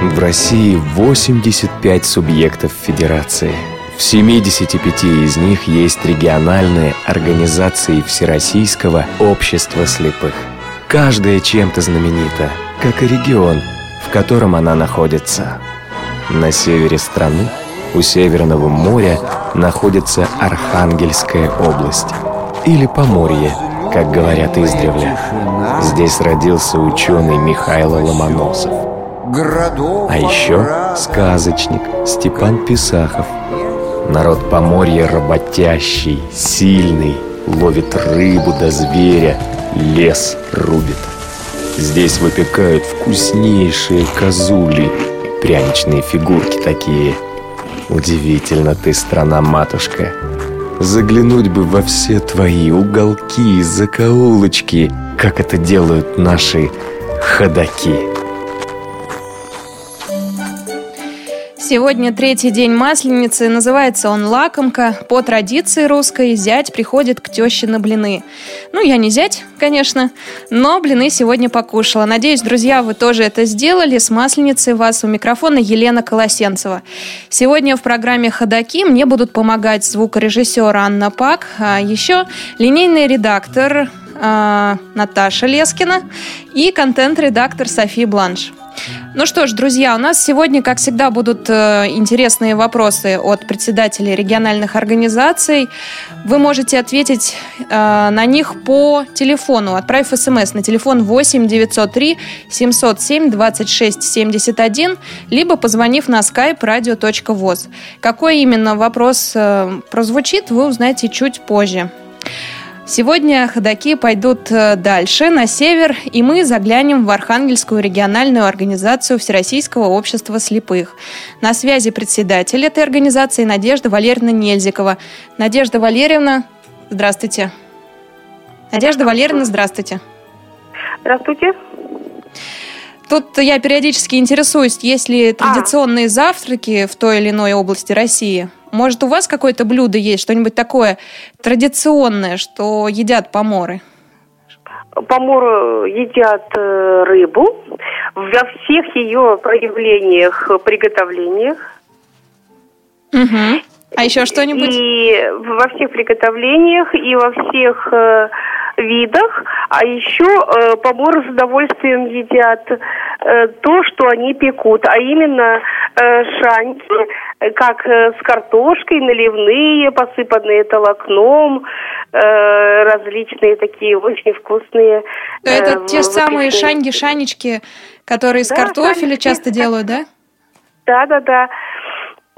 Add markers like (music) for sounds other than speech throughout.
В России 85 субъектов федерации. В 75 из них есть региональные организации Всероссийского общества слепых. Каждая чем-то знаменита, как и регион, в котором она находится. На севере страны, у Северного моря, находится Архангельская область, или Поморье, как говорят издревле. Здесь родился ученый Михаил Ломоносов – а еще сказочник Степан Писахов. Народ Поморья работящий, сильный, ловит рыбу до зверя, лес рубит. Здесь выпекают вкуснейшие козули, пряничные фигурки такие. Удивительно ты, страна-матушка. Заглянуть бы во все твои уголки, закоулочки, как это делают наши ходаки. Сегодня третий день Масленицы, называется он «Лакомка». По традиции русской зять приходит к теще на блины. Ну, я не зять, конечно, но блины сегодня покушала. Надеюсь, друзья, вы тоже это сделали. С Масленицей вас у микрофона Елена Колосенцева. Сегодня в программе «Ходоки» мне будут помогать звукорежиссер Анна Пак, а еще линейный редактор а, Наташа Лескина и контент-редактор София Бланш. Ну что ж, друзья, у нас сегодня, как всегда, будут э, интересные вопросы от председателей региональных организаций. Вы можете ответить э, на них по телефону, отправив смс на телефон 8 903 707 26 71, либо позвонив на skype radio.voz. Какой именно вопрос э, прозвучит, вы узнаете чуть позже. Сегодня ходаки пойдут э, дальше, на север, и мы заглянем в Архангельскую региональную организацию Всероссийского общества слепых. На связи председатель этой организации Надежда Валерьевна Нельзикова. Надежда Валерьевна, здравствуйте. Надежда Валерьевна, здравствуйте. Здравствуйте. Тут я периодически интересуюсь, есть ли традиционные а. завтраки в той или иной области России? Может, у вас какое-то блюдо есть, что-нибудь такое традиционное, что едят поморы? Поморы едят э, рыбу во всех ее проявлениях, приготовлениях. Угу. А еще что-нибудь? И во всех приготовлениях, и во всех э, видах, а еще э, поморы с удовольствием едят э, то, что они пекут, а именно э, шаньки, как э, с картошкой, наливные, посыпанные толокном, э, различные такие очень вкусные. Э, Это те самые шаньги-шанечки, которые из да, картофеля шанечки. часто делают, да? Да, да, да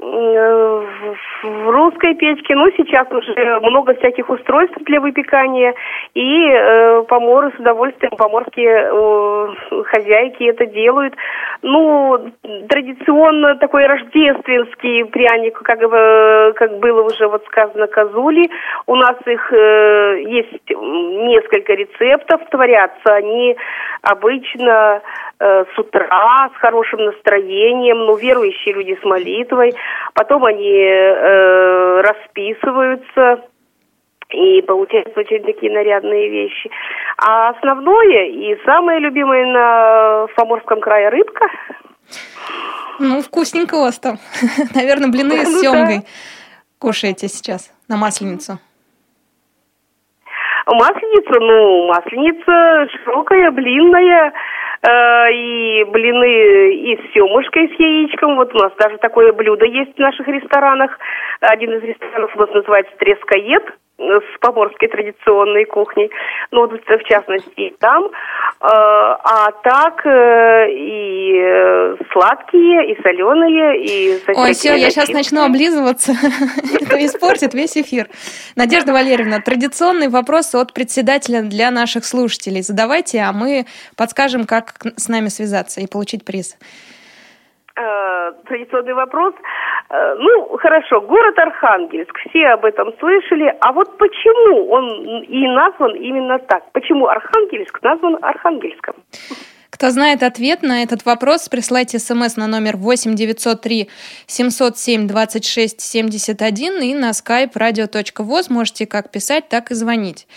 в русской печке, ну, сейчас уже много всяких устройств для выпекания, и э, поморы с удовольствием, поморские э, хозяйки это делают. Ну, традиционно такой рождественский пряник, как, э, как было уже вот сказано, козули. У нас их э, есть несколько рецептов, творятся они обычно Э, с утра с хорошим настроением, ну, верующие люди с молитвой. Потом они э, расписываются, и получаются очень такие нарядные вещи. А основное и самое любимое на Фоморском крае рыбка. Ну, вкусненько у вас там. (laughs) Наверное, блины с ну, семгой кушаете сейчас на Масленицу. Масленица, ну, масленица широкая, блинная, Э, и блины и с семушкой, с яичком. Вот у нас даже такое блюдо есть в наших ресторанах. Один из ресторанов у нас называется «Трескоед» с поморской традиционной кухней, ну, вот в частности и там, э, а так э, и э, сладкие, и соленые, и... Ой, все, я сейчас начну облизываться, (laughs) это испортит весь эфир. Надежда Валерьевна, традиционный вопрос от председателя для наших слушателей. Задавайте, а мы подскажем, как с нами связаться и получить приз. Традиционный вопрос. Э, ну, хорошо, город Архангельск, все об этом слышали. А вот почему он и назван именно так? Почему Архангельск назван Архангельском? Кто знает ответ на этот вопрос, присылайте смс на номер 8 903 707 26 71 и на skype radio.voz можете как писать, так и звонить.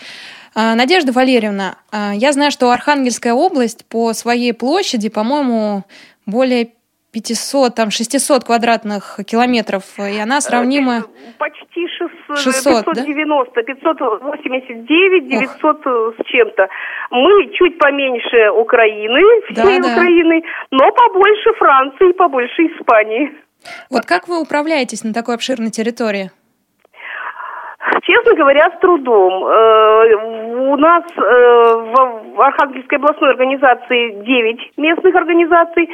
А, Надежда Валерьевна, а, я знаю, что Архангельская область по своей площади, по-моему, более 500, там 600 квадратных километров, и она сравнима... Почти 600, 600 590, да? 589, 900 Ох. с чем-то. Мы чуть поменьше Украины, всей да, Украины, да. но побольше Франции, побольше Испании. Вот как вы управляетесь на такой обширной территории? Честно говоря, с трудом. Э, у нас э, в Архангельской областной организации 9 местных организаций.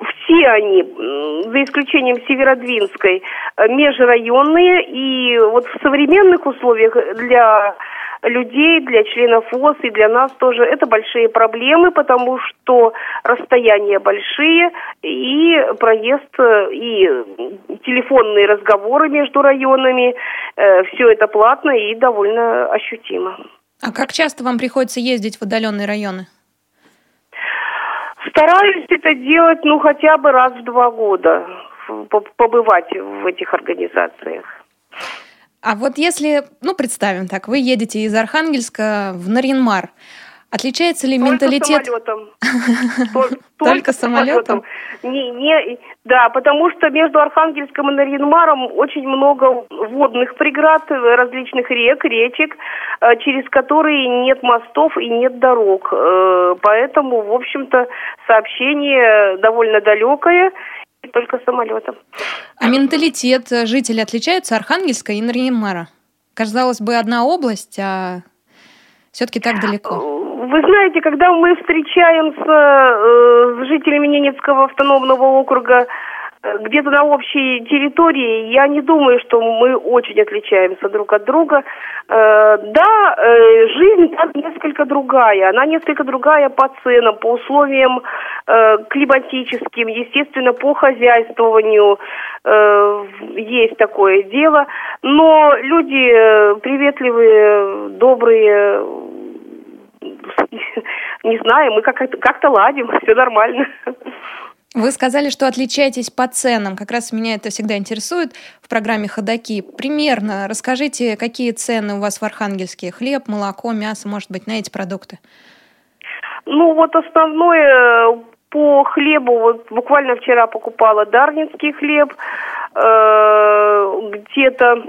Э, все они, за исключением Северодвинской, межрайонные. И вот в современных условиях для людей, для членов ВОЗ и для нас тоже это большие проблемы, потому что расстояния большие и проезд и телефонные разговоры между районами, э, все это платно и довольно ощутимо. А как часто вам приходится ездить в отдаленные районы? Стараюсь это делать, ну, хотя бы раз в два года, побывать в этих организациях. А вот если, ну, представим так, вы едете из Архангельска в Наринмар, Отличается ли только менталитет? Самолетом. (laughs) Только, только самолетом. Не, не, да, потому что между Архангельском и Нарьинмаром очень много водных преград, различных рек, речек, э, через которые нет мостов и нет дорог. Э, поэтому, в общем-то, сообщение довольно далекое только самолетом. А менталитет жителей отличается Архангельска и Нарьинмара? Казалось бы, одна область, а все-таки так далеко. Вы знаете, когда мы встречаемся э, с жителями Ненецкого автономного округа где-то на общей территории, я не думаю, что мы очень отличаемся друг от друга. Э, да, э, жизнь там несколько другая. Она несколько другая по ценам, по условиям э, климатическим, естественно, по хозяйствованию есть такое дело. Но люди приветливые, добрые, (laughs) не знаю, мы как-то как ладим, (laughs) все нормально. Вы сказали, что отличаетесь по ценам. Как раз меня это всегда интересует в программе «Ходоки». Примерно расскажите, какие цены у вас в Архангельске? Хлеб, молоко, мясо, может быть, на эти продукты? Ну, вот основное по хлебу, вот буквально вчера покупала дарницкий хлеб, э, где-то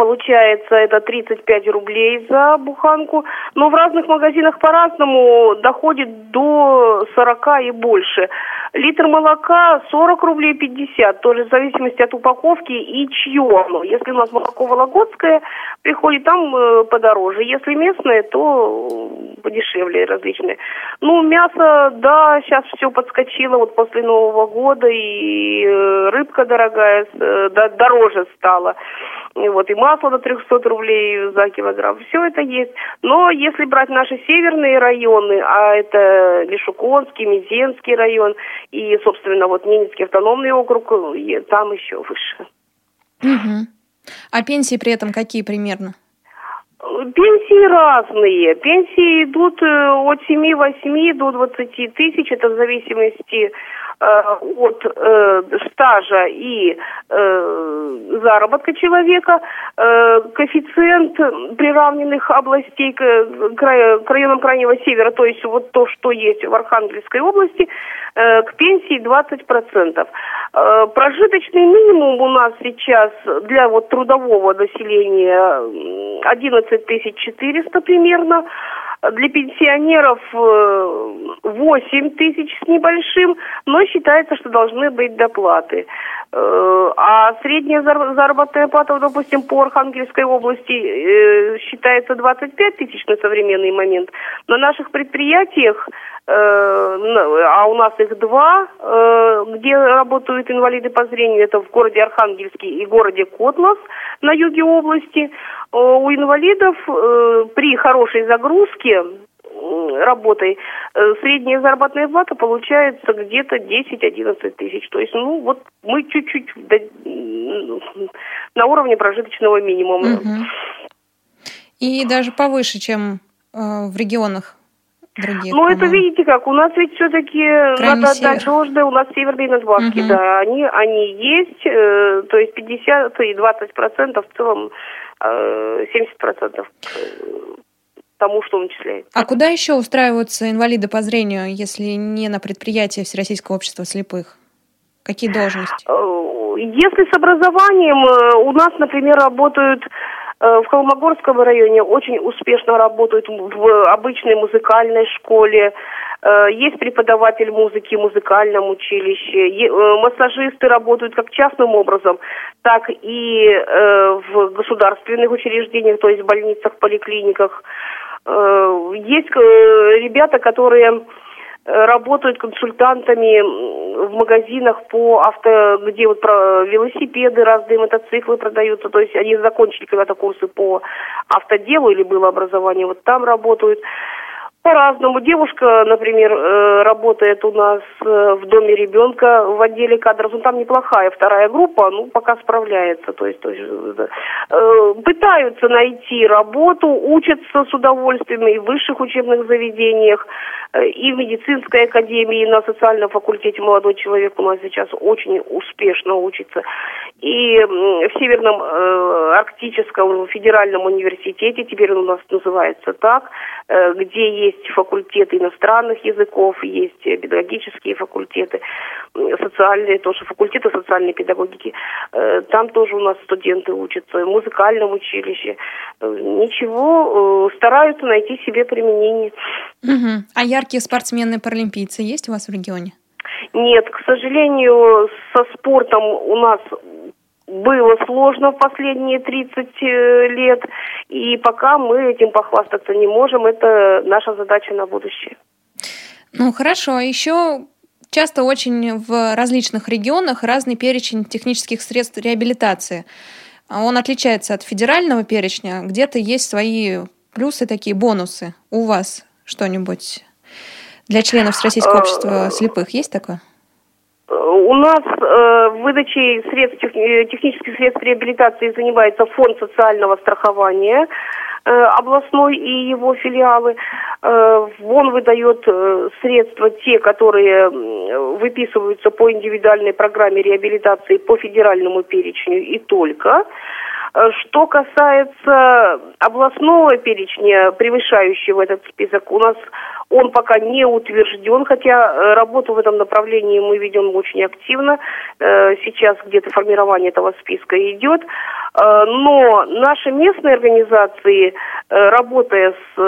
получается это 35 рублей за буханку, но в разных магазинах по-разному доходит до 40 и больше. Литр молока 40 рублей 50, тоже в зависимости от упаковки и чье оно. Если у нас молоко вологодское приходит, там э, подороже. Если местное, то э, подешевле различные. Ну, мясо, да, сейчас все подскочило вот после Нового года, и э, рыбка дорогая, да, дороже стала. И вот и масло до 300 рублей за килограмм. Все это есть. Но если брать наши северные районы, а это Лешуконский, Мизенский район и, собственно, вот Ненецкий автономный округ, там еще выше. Угу. А пенсии при этом какие примерно? Пенсии разные. Пенсии идут э, от 7-8 до 20 тысяч. Это в зависимости от э, стажа и э, заработка человека, э, коэффициент приравненных областей к, к, к районам Крайнего Севера, то есть вот то, что есть в Архангельской области, э, к пенсии 20%. Э, прожиточный минимум у нас сейчас для вот трудового населения 11 400 примерно, для пенсионеров 8 э, тысяч с небольшим, но считается, что должны быть доплаты. Э, а средняя заработная плата, допустим, по Архангельской области э, считается 25 тысяч на современный момент. На наших предприятиях а у нас их два, где работают инвалиды по зрению, это в городе Архангельске и городе Котлас на юге области. У инвалидов при хорошей загрузке работой, э, средняя заработная плата получается где-то 10-11 тысяч. То есть, ну, вот мы чуть-чуть на уровне прожиточного минимума. Угу. И даже повыше, чем э, в регионах других. Ну, это видите как, у нас ведь все-таки надо отдать должное, у нас северные надбавки, угу. да, они, они есть, э, то есть 50 и 20 процентов в целом э, 70 процентов тому, что он начисляет. А куда еще устраиваются инвалиды по зрению, если не на предприятие Всероссийского общества слепых? Какие должности? Если с образованием, у нас, например, работают в Холмогорском районе очень успешно работают в обычной музыкальной школе, Э, есть преподаватель музыки в музыкальном училище. Э, массажисты работают как частным образом, так и э, в государственных учреждениях, то есть в больницах, поликлиниках. Есть ребята, которые работают консультантами в магазинах по авто, где вот про велосипеды, разные мотоциклы продаются. То есть они закончили когда-то курсы по автоделу или было образование, вот там работают. По-разному. Девушка, например, э, работает у нас э, в доме ребенка в отделе кадров. Ну, там неплохая вторая группа, ну, пока справляется. То есть, то есть э, пытаются найти работу, учатся с удовольствием и в высших учебных заведениях, и в медицинской академии, и на социальном факультете молодой человек у нас сейчас очень успешно учится. И в Северном Арктическом федеральном университете, теперь он у нас называется так, где есть есть факультеты иностранных языков, есть педагогические факультеты, социальные тоже факультеты социальной педагогики. Э, там тоже у нас студенты учатся, в музыкальном училище. Э, ничего, э, стараются найти себе применение. Угу. А яркие спортсмены-паралимпийцы есть у вас в регионе? Нет, к сожалению, со спортом у нас было сложно в последние 30 э, лет, и пока мы этим похвастаться не можем, это наша задача на будущее. Ну хорошо, а еще часто очень в различных регионах разный перечень технических средств реабилитации. А он отличается от федерального перечня, где-то есть свои плюсы, такие бонусы. У вас что-нибудь для членов Российского общества а, слепых есть такое? У нас э, выдачей средств, э, технических средств реабилитации занимается фонд социального страхования э, областной и его филиалы. Э, он выдает э, средства те, которые выписываются по индивидуальной программе реабилитации по федеральному перечню и только. Э, что касается областного перечня, превышающего этот список, у нас он пока не утвержден, хотя э, работу в этом направлении мы ведем очень активно. Э, сейчас где-то формирование этого списка идет. Но наши местные организации, работая с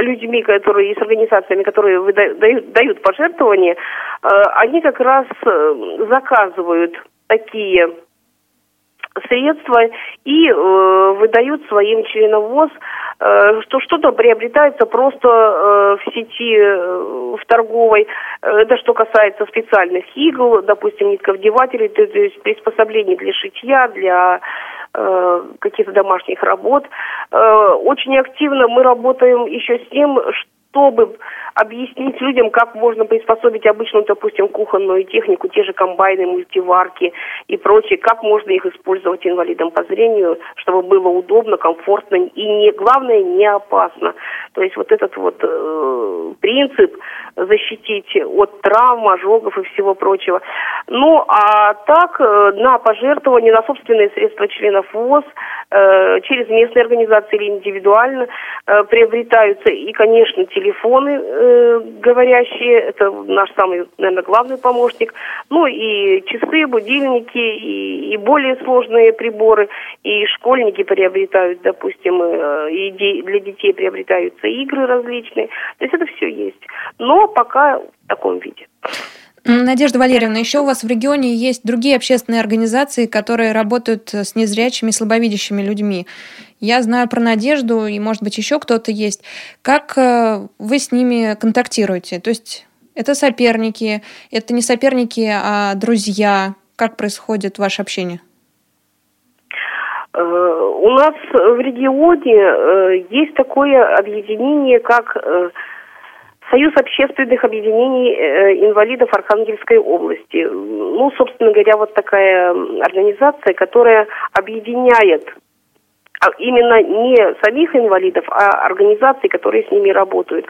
людьми, которые, с организациями, которые выдают, дают пожертвования, они как раз заказывают такие средства и э, выдают своим членам ВОЗ, э, что что-то приобретается просто э, в сети, э, в торговой. Это что касается специальных игл, допустим, нитковдевателей, то, то есть приспособлений для шитья, для э, каких-то домашних работ. Э, очень активно мы работаем еще с тем, чтобы объяснить людям, как можно приспособить обычную, допустим, кухонную технику, те же комбайны, мультиварки и прочее, как можно их использовать инвалидам по зрению, чтобы было удобно, комфортно и, не, главное, не опасно. То есть вот этот вот э, принцип защитить от травм, ожогов и всего прочего. Ну, а так, э, на пожертвования, на собственные средства членов ВОЗ, э, через местные организации или индивидуально э, приобретаются и, конечно, телефоны э, говорящие, это наш самый, наверное, главный помощник, ну и часы, будильники, и, и более сложные приборы, и школьники приобретают, допустим, э, и для детей приобретаются игры различные, то есть это все есть, но пока в таком виде. Надежда Валерьевна, еще у вас в регионе есть другие общественные организации, которые работают с незрячими, слабовидящими людьми. Я знаю про Надежду, и, может быть, еще кто-то есть. Как э, вы с ними контактируете? То есть это соперники, это не соперники, а друзья. Как происходит ваше общение? Э, у нас в регионе э, есть такое объединение, как Союз общественных объединений инвалидов Архангельской области. Ну, собственно говоря, вот такая организация, которая объединяет именно не самих инвалидов, а организаций, которые с ними работают.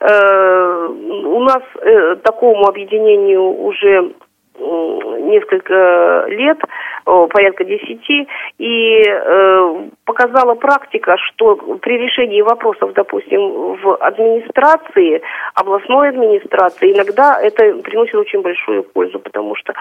Э, у нас э, такому объединению уже несколько лет, порядка десяти, и э, показала практика, что при решении вопросов, допустим, в администрации, областной администрации, иногда это приносит очень большую пользу, потому что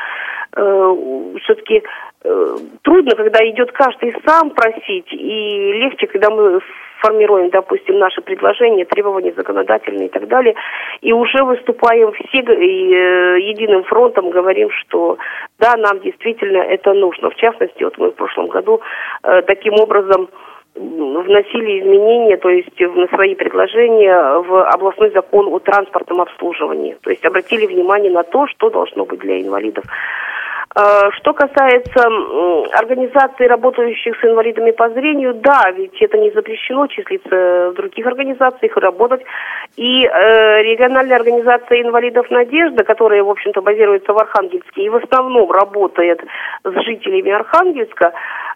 все-таки трудно, когда идет каждый сам просить, и легче, когда мы формируем, допустим, наши предложения, требования законодательные и так далее, и уже выступаем все э, единым фронтом, говорим, что да, нам действительно это нужно. В частности, вот мы в прошлом году э, таким образом вносили изменения, то есть на свои предложения в областной закон о транспортном обслуживании. То есть обратили внимание на то, что должно быть для инвалидов. Э, что касается организаций, работающих с инвалидами по зрению, да, ведь это не запрещено числиться в других организациях и работать. И э, региональная организация инвалидов «Надежда», которая, в общем-то, базируется в Архангельске и в основном работает с жителями Архангельска,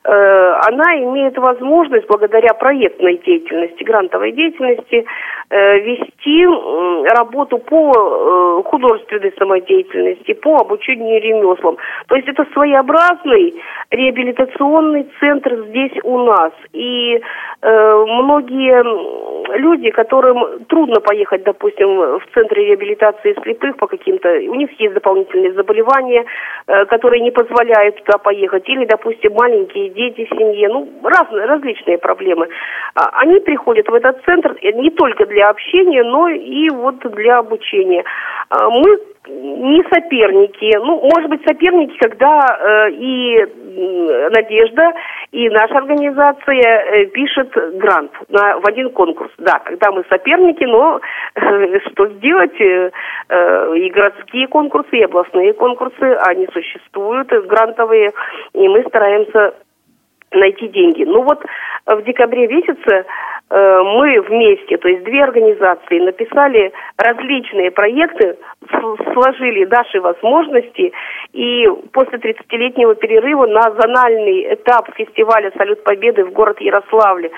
она имеет возможность, благодаря проектной деятельности, грантовой деятельности, э, вести э, работу по э, художественной самодеятельности, по обучению ремеслам. То есть это своеобразный реабилитационный центр здесь у нас. И э, многие люди, которым трудно поехать, допустим, в центр реабилитации слепых по каким-то, у них есть дополнительные заболевания, э, которые не позволяют туда поехать, или, допустим, маленькие дети в семье, ну, разные, различные проблемы. А, они приходят в этот центр не только для общения, но и вот для обучения. А, мы не соперники. Ну, может быть, соперники, когда э, и э, Надежда, и наша организация э, пишет грант на, в один конкурс. Да, когда мы соперники, но э, что сделать? Э, э, и городские конкурсы, и областные конкурсы, они существуют, грантовые, и мы стараемся найти деньги. Ну вот в декабре месяце э, мы вместе, то есть две организации, написали различные проекты, сложили наши возможности, и после 30-летнего перерыва на зональный этап фестиваля «Салют Победы» в город Ярославле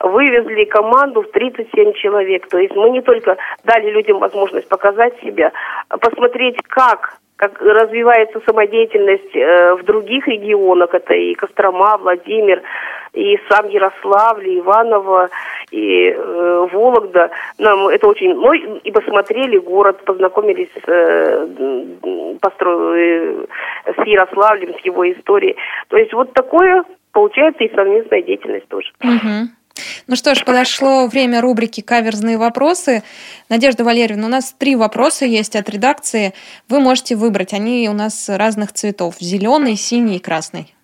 вывезли команду в 37 человек. То есть мы не только дали людям возможность показать себя, а посмотреть, как как развивается самодеятельность э, в других регионах, это и Кострома, Владимир, и сам Ярославль, и Иваново, и э, Вологда. Нам это очень... Ну, и посмотрели город, познакомились э, постро... э, с Ярославлем, с его историей. То есть вот такое получается и совместная деятельность тоже. Угу. Ну что ж, подошло время рубрики «Каверзные вопросы». Надежда Валерьевна, у нас три вопроса есть от редакции. Вы можете выбрать, они у нас разных цветов. Зеленый, синий и красный.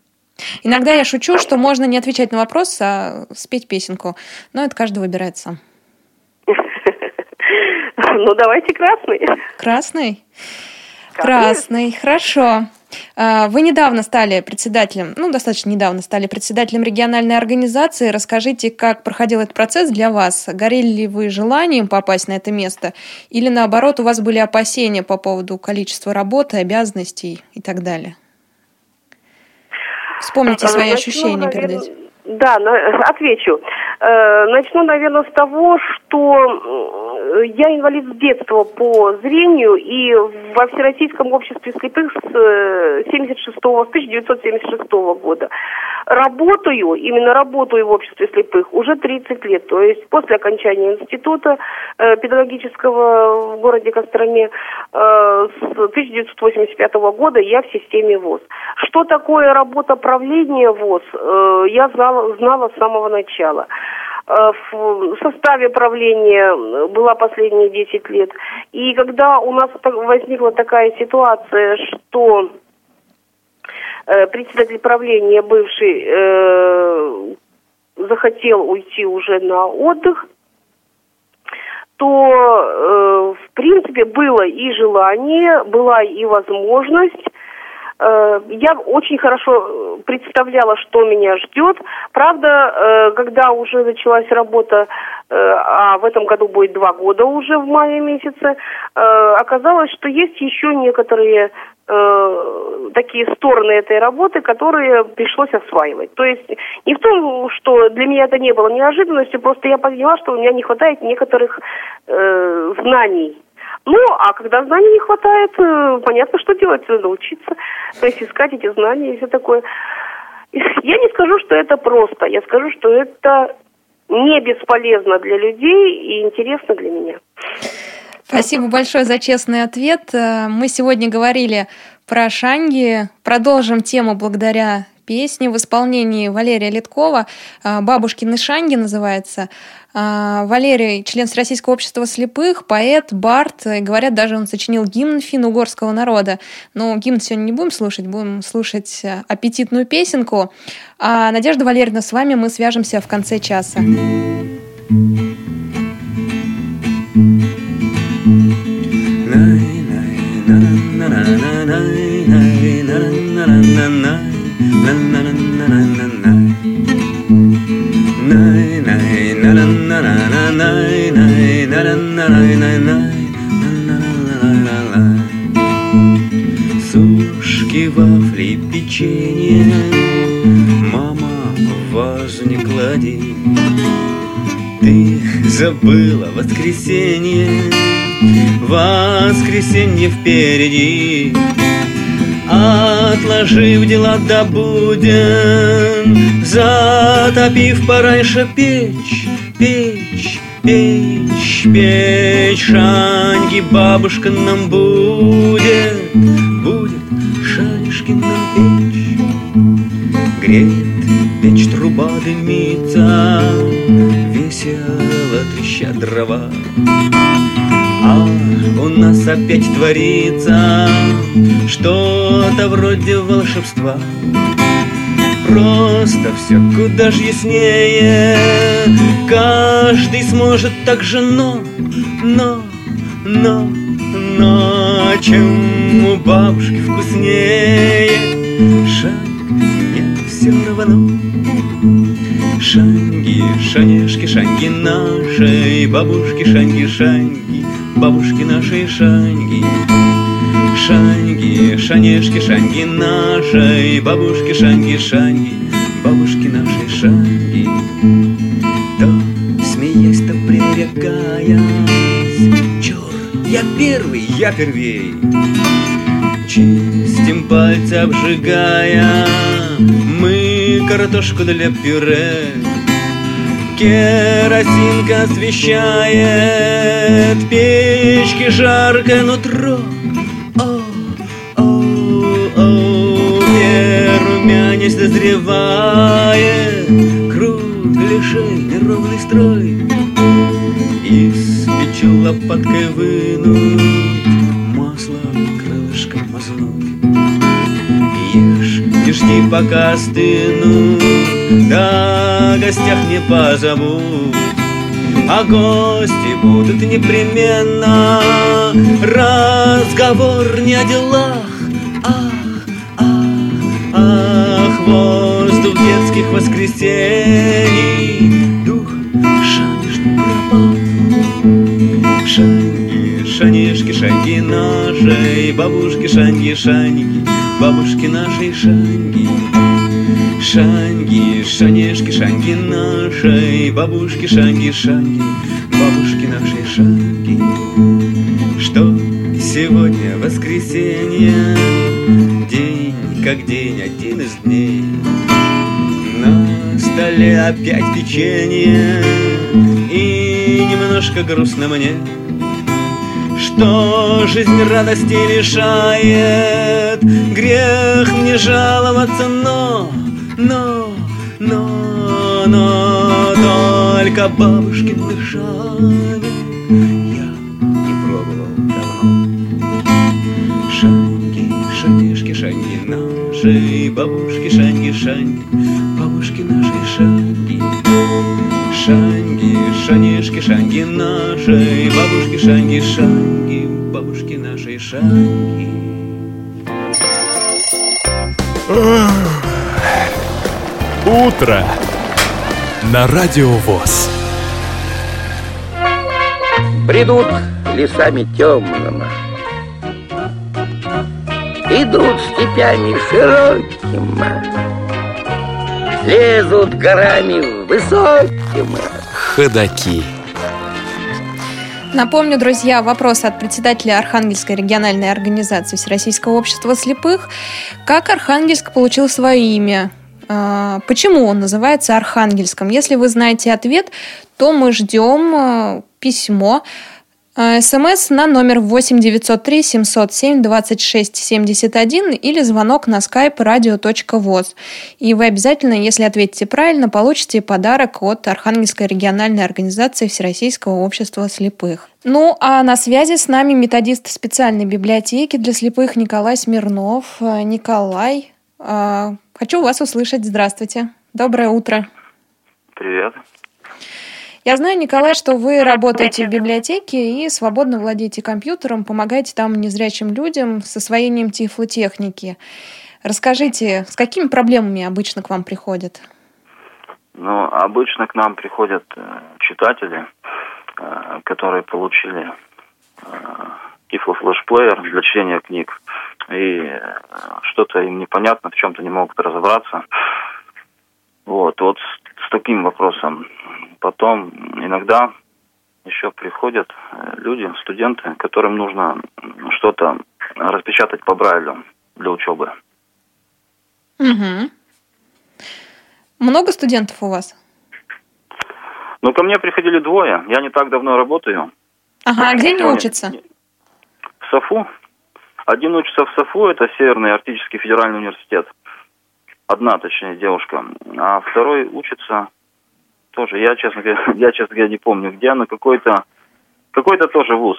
Иногда я шучу, что можно не отвечать на вопрос, а спеть песенку. Но это каждый выбирает сам. Ну, давайте красный. Красный? Красный, хорошо. А, вы недавно стали председателем, ну, достаточно недавно стали председателем региональной организации. Расскажите, как проходил этот процесс для вас? Горели ли вы желанием попасть на это место? Или, наоборот, у вас были опасения по поводу количества работы, обязанностей и так далее? Вспомните свои Начну, ощущения перед этим. Да, отвечу. Э, начну, наверное, с того, что я инвалид с детства по зрению, и во Всероссийском обществе слепых с 76 с 1976 года. Работаю, именно работаю в обществе слепых уже 30 лет, то есть после окончания института э, педагогического в городе Костроме э, с 1985 года я в системе ВОЗ. Что такое работа правления ВОЗ, э, я знала, знала с самого начала э, в составе правления была последние 10 лет. И когда у нас возникла такая ситуация, что Э, председатель правления бывший э, захотел уйти уже на отдых, то, э, в принципе, было и желание, была и возможность. Э, я очень хорошо представляла, что меня ждет. Правда, э, когда уже началась работа, э, а в этом году будет два года уже в мае месяце, оказалось, что есть еще некоторые э, такие стороны этой работы, которые пришлось осваивать. То есть не в том, что для меня это не было неожиданностью, просто я поняла, что у меня не хватает некоторых э, знаний Ну, а когда знаний не хватает, э, понятно, что делать, надо учиться, то есть искать эти знания и все такое. Я не скажу, что это просто, я скажу, что это не бесполезно для людей и интересно для меня. Спасибо большое за честный ответ. Э, мы сегодня говорили про шанги. Продолжим тему благодаря песне в исполнении Валерия Литкова э, «Бабушкины шанги» называется. Э, Валерий – член Российского общества слепых, поэт, бард. Говорят, даже он сочинил гимн финно-угорского народа. Но гимн сегодня не будем слушать, будем слушать аппетитную песенку. А Надежда Валерьевна, с вами мы свяжемся в конце часа. Сушки, вафли, печенье Мама, в клади Ты забыла воскресенье Воскресенье впереди Отложив дела до буден Затопив пораньше печь, печь, печь, печь. Шаньги бабушка нам будет, будет Шанишки нам печь. Греет печь труба дымится Весело трещат дрова а у нас опять творится Что-то вроде волшебства. Просто все куда же яснее. Каждый сможет так же, но, но, но, но Чем у бабушки вкуснее. Шаг, мне все равно. Шанги, шанешки, шанги нашей Бабушки, шанги, шанги бабушки нашей Шаньги. Шаньги, шанешки, шаньги нашей, бабушки, шаньги, шаньги, бабушки нашей Шаньги. То смеясь, то пререкаясь, чур, я первый, я первей. Чистим пальцы обжигая, мы картошку для пюре Керосинка освещает печки жаркое нутро. О, о, о, румянец дозревает, круглый шей, неровный строй. Из печи лопаткой вынуть, масло крылышком мазнуть. Ешь, не жди, пока остынут, да гостях не позовут А гости будут непременно. Разговор не о делах Ах, ах, ах Воздух детских воскресений. Дух шаниш пропал. Шанги, шанишки, шанги нашей Бабушки, шанги, шанги Бабушки нашей шанги Шанги, шанешки, шанги нашей, бабушки, шанги, шанги, бабушки нашей шанги. Что сегодня воскресенье, день как день, один из дней. На столе опять печенье, и немножко грустно мне, что жизнь радости лишает. Грех мне жаловаться, но но, но, но только бабушкин дышание я не пробовал давно. Шанги, шанишки, шанги наши, бабушки, шанги, шанги, бабушки наши шанги. Шанги, шанишки, шанги наши, бабушки, шанги, шанги, бабушки наши шанги. На Радио ВОЗ. Бредут лесами темными, Идут степями широкими, Лезут горами высокими. Ходаки. Напомню, друзья, вопрос от председателя Архангельской региональной организации Всероссийского общества слепых. Как Архангельск получил свое имя? А, почему он называется Архангельском? Если вы знаете ответ, то мы ждем а, письмо а, СМС на номер 8 903 707 26 71 или звонок на skype radio.voz. И вы обязательно, если ответите правильно, получите подарок от Архангельской региональной организации Всероссийского общества слепых. Ну, а на связи с нами методист специальной библиотеки для слепых Николай Смирнов. Николай, а, хочу вас услышать. Здравствуйте. Доброе утро. Привет. Я знаю, Николай, что вы работаете в библиотеке и свободно владеете компьютером, помогаете там незрячим людям с освоением тифлотехники. Расскажите, с какими проблемами обычно к вам приходят? Ну, обычно к нам приходят э, читатели, э, которые получили э, тифлофлешплеер для чтения книг. И э, что-то им непонятно, в чем-то не могут разобраться. Вот, вот с, с таким вопросом Потом иногда еще приходят э, люди, студенты, которым нужно что-то распечатать по Брайлю для учебы. Угу. Много студентов у вас? Ну, ко мне приходили двое. Я не так давно работаю. Ага, а где они учатся? В САФУ. Один учится в САФУ, это Северный Арктический федеральный университет. Одна, точнее, девушка. А второй учится тоже, я, честно говоря, (laughs) я, честно говоря, не помню, где, но какой-то какой-то тоже вуз.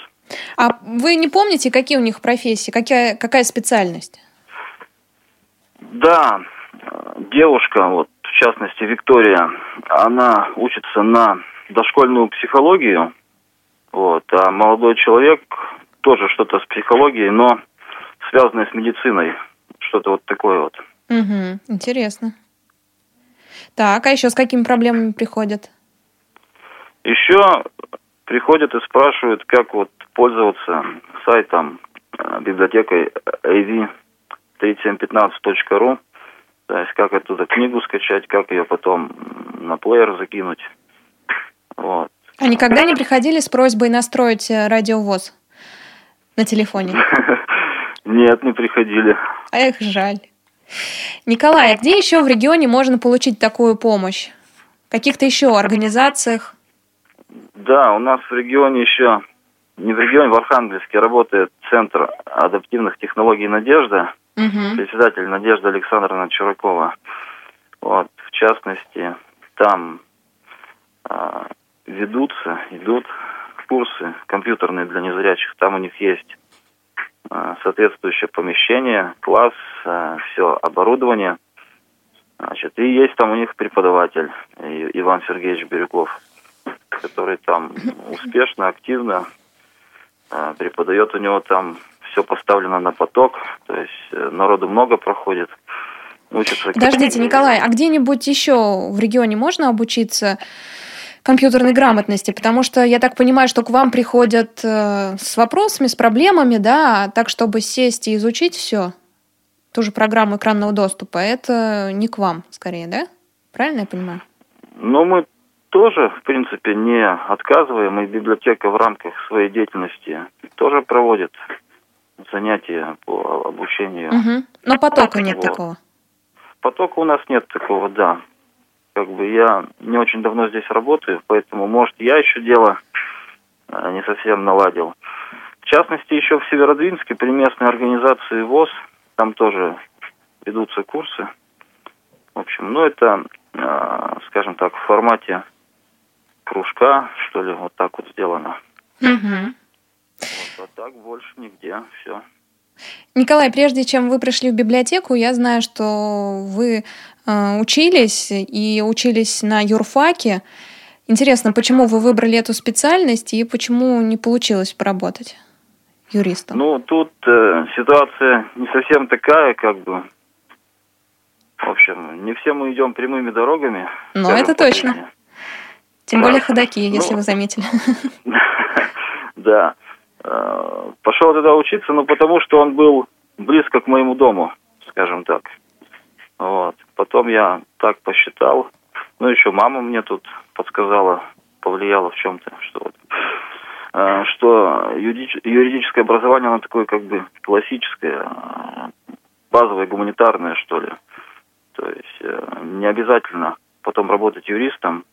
А вы не помните, какие у них профессии, какая, какая специальность? Да, девушка, вот в частности Виктория, она учится на дошкольную психологию, вот, а молодой человек тоже что-то с психологией, но связанное с медициной, что-то вот такое вот. Угу, интересно. Так, а еще с какими проблемами приходят? Еще приходят и спрашивают, как вот пользоваться сайтом э, библиотекой av3715.ru, то есть как оттуда книгу скачать, как ее потом на плеер закинуть. Вот. А никогда не приходили с просьбой настроить э, радиовоз на телефоне? (laughs) Нет, не приходили. Эх, жаль. Николай, а где еще в регионе можно получить такую помощь? В каких-то еще организациях? Да, у нас в регионе еще, не в регионе, в Архангельске работает Центр адаптивных технологий «Надежда», угу. председатель Надежда Александровна Чуракова. Вот, в частности, там а, ведутся, идут курсы компьютерные для незрячих. Там у них есть соответствующее помещение, класс, а, все оборудование. Значит, и есть там у них преподаватель Иван Сергеевич Бирюков, который там успешно, активно а, преподает. У него там все поставлено на поток, то есть э, народу много проходит. Учатся Подождите, Николай, а где-нибудь еще в регионе можно обучиться компьютерной грамотности, потому что я так понимаю, что к вам приходят э, с вопросами, с проблемами, да, так чтобы сесть и изучить все, ту же программу экранного доступа, это не к вам, скорее, да? Правильно я понимаю? Ну, мы тоже, в принципе, не отказываем, и библиотека в рамках своей деятельности тоже проводит занятия по обучению. Угу. Но потока нет вот. такого. Потока у нас нет такого, да как бы я не очень давно здесь работаю, поэтому, может, я еще дело э, не совсем наладил. В частности, еще в Северодвинске при местной организации ВОЗ, там тоже ведутся курсы. В общем, ну это, э, скажем так, в формате кружка, что ли, вот так вот сделано. Угу. Вот, а так больше нигде, все. Николай, прежде чем вы пришли в библиотеку, я знаю, что вы учились и учились на юрфаке. Интересно, почему вы выбрали эту специальность и почему не получилось поработать юристом? Ну, тут э, ситуация не совсем такая, как бы. В общем, не все мы идем прямыми дорогами. Ну, это точно. Тем более ходаки, если ну, вы заметили. (laughs) Да. Э, пошел туда учиться, ну, потому что он был близко к моему дому, скажем так. Вот. Потом я так посчитал. Ну, еще мама мне тут подсказала, повлияла в чем-то, что вот э, что юридическое образование, оно такое как бы классическое, э, базовое, гуманитарное, что ли. То есть э, не обязательно потом работать юристом,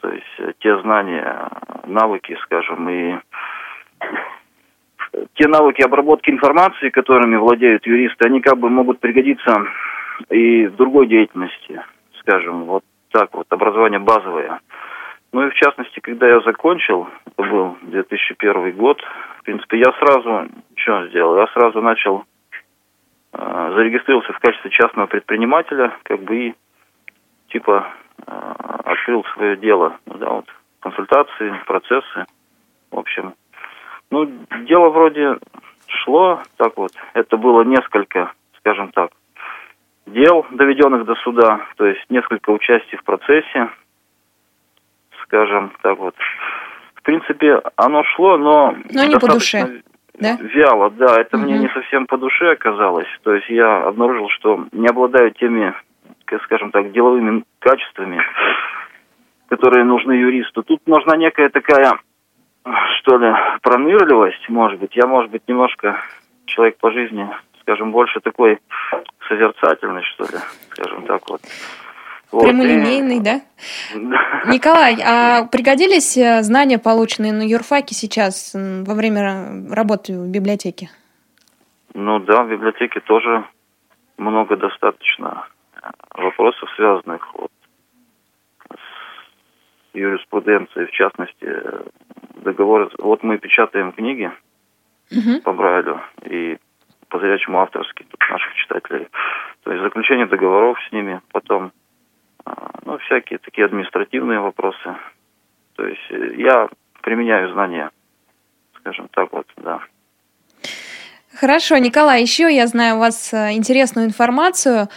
то есть те знания, навыки, скажем, и те навыки обработки информации, которыми владеют юристы, они как бы могут пригодиться и в другой деятельности, скажем, вот так вот, образование базовое. Ну и в частности, когда я закончил, это был 2001 год, в принципе, я сразу, что сделал, я сразу начал, э, зарегистрировался в качестве частного предпринимателя, как бы и типа э, открыл свое дело, да, вот, консультации, процессы, в общем. Ну, дело вроде шло, так вот, это было несколько, скажем так, дел, доведенных до суда, то есть несколько участий в процессе, скажем так вот. В принципе, оно шло, но... Но не по душе, да? Вяло, да, это угу. мне не совсем по душе оказалось. То есть я обнаружил, что не обладаю теми, скажем так, деловыми качествами, которые нужны юристу. Тут нужна некая такая, что ли, пронырливость, может быть. Я, может быть, немножко человек по жизни скажем, больше такой созерцательный, что ли, скажем так вот. Вот. Прямолинейный, и... да? Николай, а пригодились э, знания, полученные на юрфаке сейчас во время работы в библиотеке? Ну да, в библиотеке тоже много достаточно вопросов, связанных вот с юриспруденцией, в частности, договор. Вот мы печатаем книги угу. по Брайлю, и по зрячему авторский тут наших читателей. То есть заключение договоров с ними, потом а, ну, всякие такие административные вопросы. То есть э, я применяю знания, скажем так вот, да. Хорошо, Николай, еще я знаю у вас э, интересную информацию.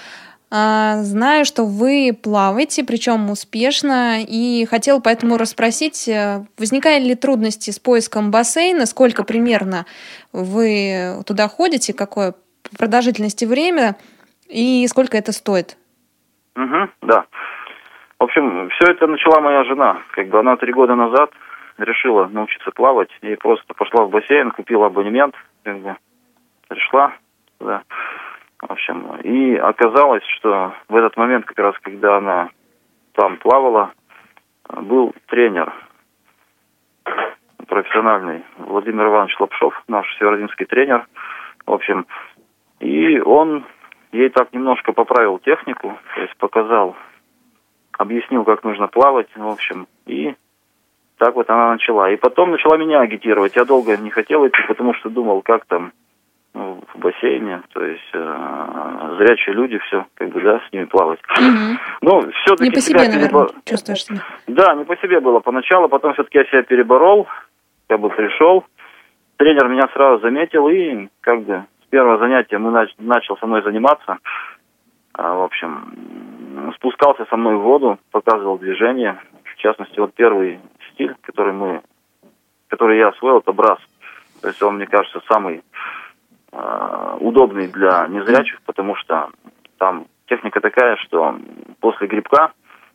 А, знаю, что вы плаваете, причем успешно, и хотел поэтому расспросить, э, возникали ли трудности с поиском бассейна, сколько примерно вы туда ходите, какое продолжительности время и сколько это стоит? Угу, да. В общем, все это начала моя жена. Как бы она три года назад решила научиться плавать и просто пошла в бассейн, купила абонемент, как бы пришла, да. В общем, и оказалось, что в этот момент, как раз когда она там плавала, был тренер профессиональный Владимир Иванович Лапшов, наш северодинский тренер. В общем, и он ей так немножко поправил технику, то есть показал, объяснил, как нужно плавать, в общем, и так вот она начала. И потом начала меня агитировать. Я долго не хотел идти, потому что думал, как там в бассейне, то есть э, зрячие люди, все, как бы, да, с ними плавать. Угу. (laughs) Ну, все-таки не по себе, наверное, перебор... чувствуешь себя. Да, не по себе было поначалу, потом все-таки я себя переборол, как бы пришел, тренер меня сразу заметил и как бы с первого занятия мы нач... начал со мной заниматься. А, в общем, спускался со мной в воду, показывал движение. В частности, вот первый стиль, который мы, который я освоил, это брас. То есть он, мне кажется, самый удобный для незрячих, потому что там техника такая, что после грибка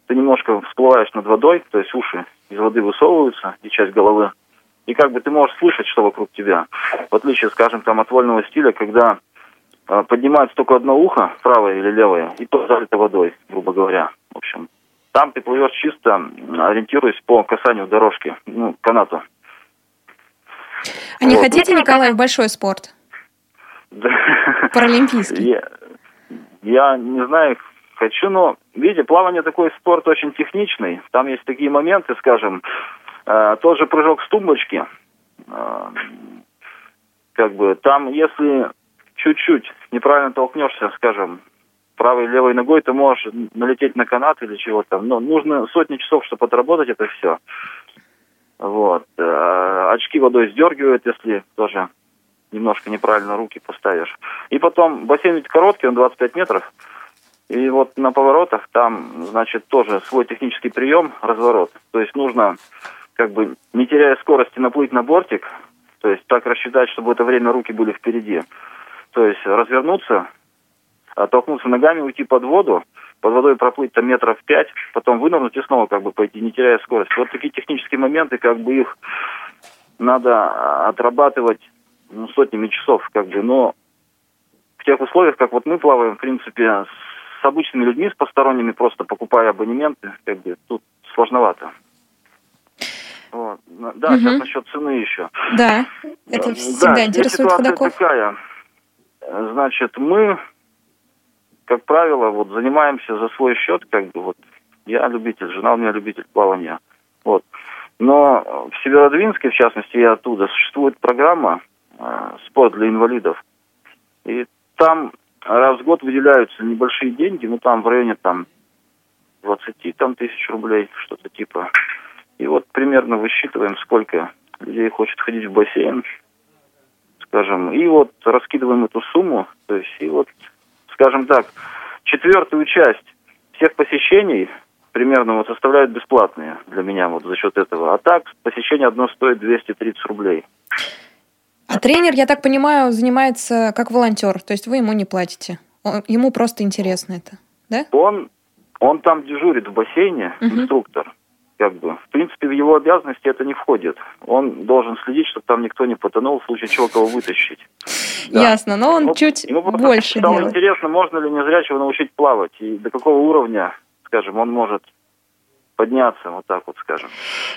ты немножко всплываешь над водой, то есть уши из воды высовываются и часть головы, и как бы ты можешь слышать, что вокруг тебя. В отличие, скажем, там от вольного стиля, когда э, поднимается только одно ухо, правое или левое, и то залито водой, грубо говоря. В общем, там ты плывешь чисто, ориентируясь по касанию дорожки, ну, канату. А не вот. хотите, Николай, в большой спорт? Паралимпийский. Я, я не знаю, хочу, но, видите, плавание такой спорт очень техничный. Там есть такие моменты, скажем, э, тот же прыжок с тумбочки. Э, как бы там, если чуть-чуть неправильно толкнешься, скажем, правой и левой ногой, ты можешь налететь на канат или чего-то. Но нужно сотни часов, чтобы отработать это все. Вот. Э, очки водой сдергивают, если тоже немножко неправильно руки поставишь. И потом бассейн ведь короткий, он 25 метров. И вот на поворотах там, значит, тоже свой технический прием, разворот. То есть нужно, как бы, не теряя скорости, наплыть на бортик, то есть так рассчитать, чтобы в это время руки были впереди. То есть развернуться, оттолкнуться ногами, уйти под воду, под водой проплыть там метров пять, потом вынырнуть и снова как бы пойти, не теряя скорости. Вот такие технические моменты, как бы их надо отрабатывать ну, сотнями часов, как бы, но в тех условиях, как вот мы плаваем, в принципе, с обычными людьми, с посторонними, просто покупая абонементы, как бы, тут сложновато. Вот. Да, угу. сейчас насчет цены еще. Да, это всегда да, интересует ходоков. такая. Значит, мы, как правило, вот занимаемся за свой счет, как бы вот я любитель, жена у меня любитель плавания. Вот. Но в Северодвинске, в частности, я оттуда, существует программа «Спорт для инвалидов». И там раз в год выделяются небольшие деньги, ну там в районе там 20 там, тысяч рублей, что-то типа. И вот примерно высчитываем, сколько людей хочет ходить в бассейн, скажем, и вот раскидываем эту сумму, то есть и вот, скажем так, четвертую часть всех посещений примерно вот составляют бесплатные для меня вот за счет этого. А так посещение одно стоит 230 рублей. А тренер, я так понимаю, занимается как волонтер, то есть вы ему не платите. ему просто интересно это, да? Он, он там дежурит в бассейне, угу. инструктор. Как бы. В принципе, в его обязанности это не входит. Он должен следить, чтобы там никто не потонул, в случае чего кого вытащить. Да. (laughs) Ясно, но он ему, чуть ему больше стало делает. интересно, можно ли незрячего научить плавать, и до какого уровня скажем, он может подняться, вот так вот скажем.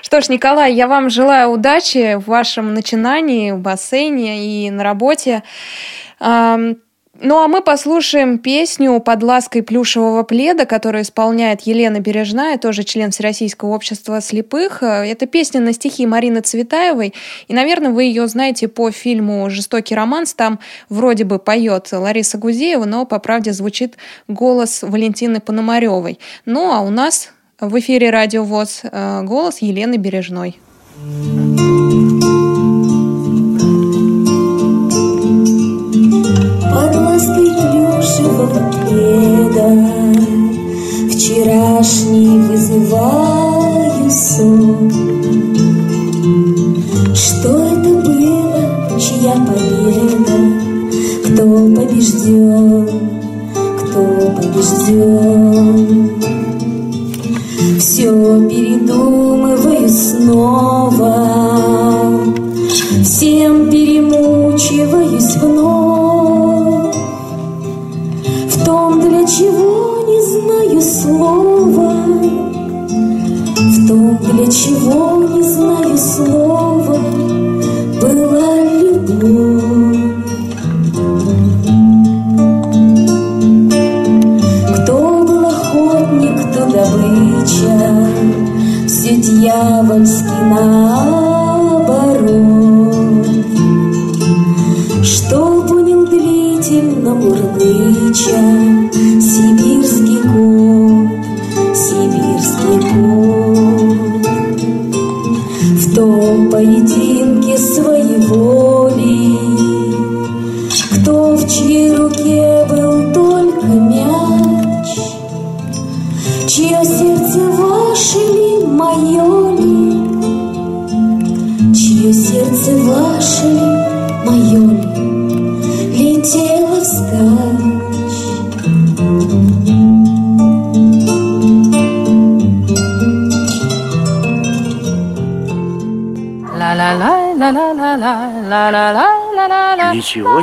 Что ж, Николай, я вам желаю удачи в вашем начинании в бассейне и на работе. Ну а мы послушаем песню «Под лаской плюшевого пледа», которую исполняет Елена Бережная, тоже член Всероссийского общества слепых. Это песня на стихи Марины Цветаевой. И, наверное, вы ее знаете по фильму «Жестокий романс». Там вроде бы поет Лариса Гузеева, но, по правде, звучит голос Валентины Пономаревой. Ну а у нас в эфире «Радио ВОЗ» э, голос Елены Бережной. вчерашний вызываю сон. Что это было, чья победа, кто побежден, кто побежден. Все передумываю снова, всем перемучиваюсь вновь. В том, для чего знаю слова, в том, для чего не знаю слова, все дьявольски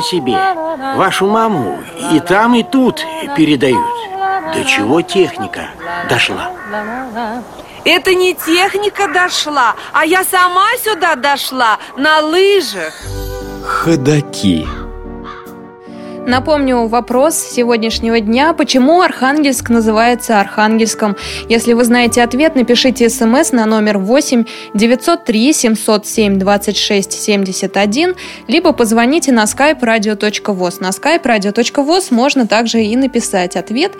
себе! Вашу маму и там, и тут передают. До чего техника дошла? Это не техника дошла, а я сама сюда дошла на лыжах. Ходаки. Напомню вопрос сегодняшнего дня. Почему Архангельск называется Архангельском? Если вы знаете ответ, напишите смс на номер 8 903 707 26 71, либо позвоните на skype radio.voz. На skype radio.voz можно также и написать ответ.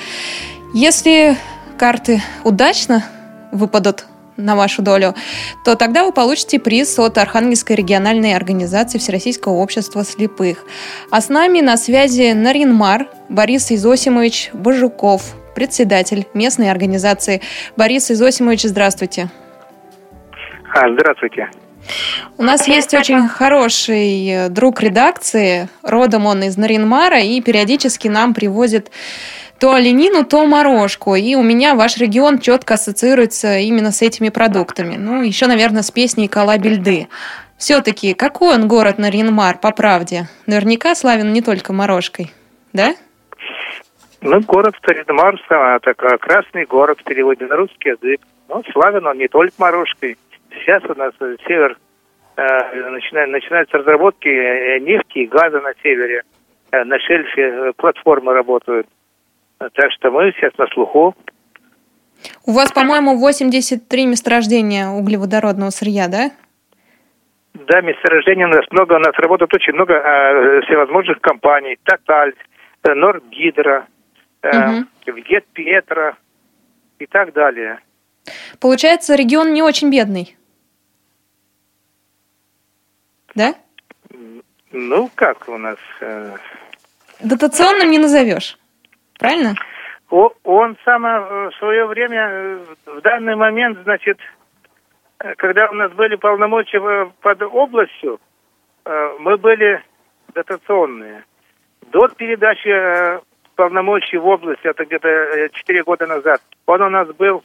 Если карты удачно выпадут на вашу долю, то тогда вы получите приз от Архангельской региональной организации Всероссийского общества слепых. А с нами на связи Наринмар Борис Изосимович Бажуков, председатель местной организации. Борис Изосимович, здравствуйте. А, здравствуйте. У нас есть очень хороший э, друг редакции, родом он из Наринмара, и периодически нам привозит то оленину, то морожку. И у меня ваш регион четко ассоциируется именно с этими продуктами. Ну, еще, наверное, с песней «Кала Бельды». Все-таки какой он город Наринмар, по правде? Наверняка славен не только морожкой, да? Ну, город Наринмар, это красный город в переводе на русский язык. Ну, славен он не только морожкой. Сейчас у нас север э, начинает, начинаются разработки э, нефти и газа на севере. Э, на шельфе э, платформы работают. Так что мы сейчас на слуху. У вас, по-моему, 83 месторождения углеводородного сырья, да? Да, месторождений у нас много, у нас работает очень много э, всевозможных компаний. Тоталь, э, Нордгидро, э, угу. Вгет Петра и так далее. Получается, регион не очень бедный. Да? Ну, как у нас... Э... Дотационным не назовешь, правильно? Он сам э, в свое время, э, в данный момент, значит, э, когда у нас были полномочия под областью, мы были дотационные. До передачи полномочий в область, это где-то 4 года назад, он у нас был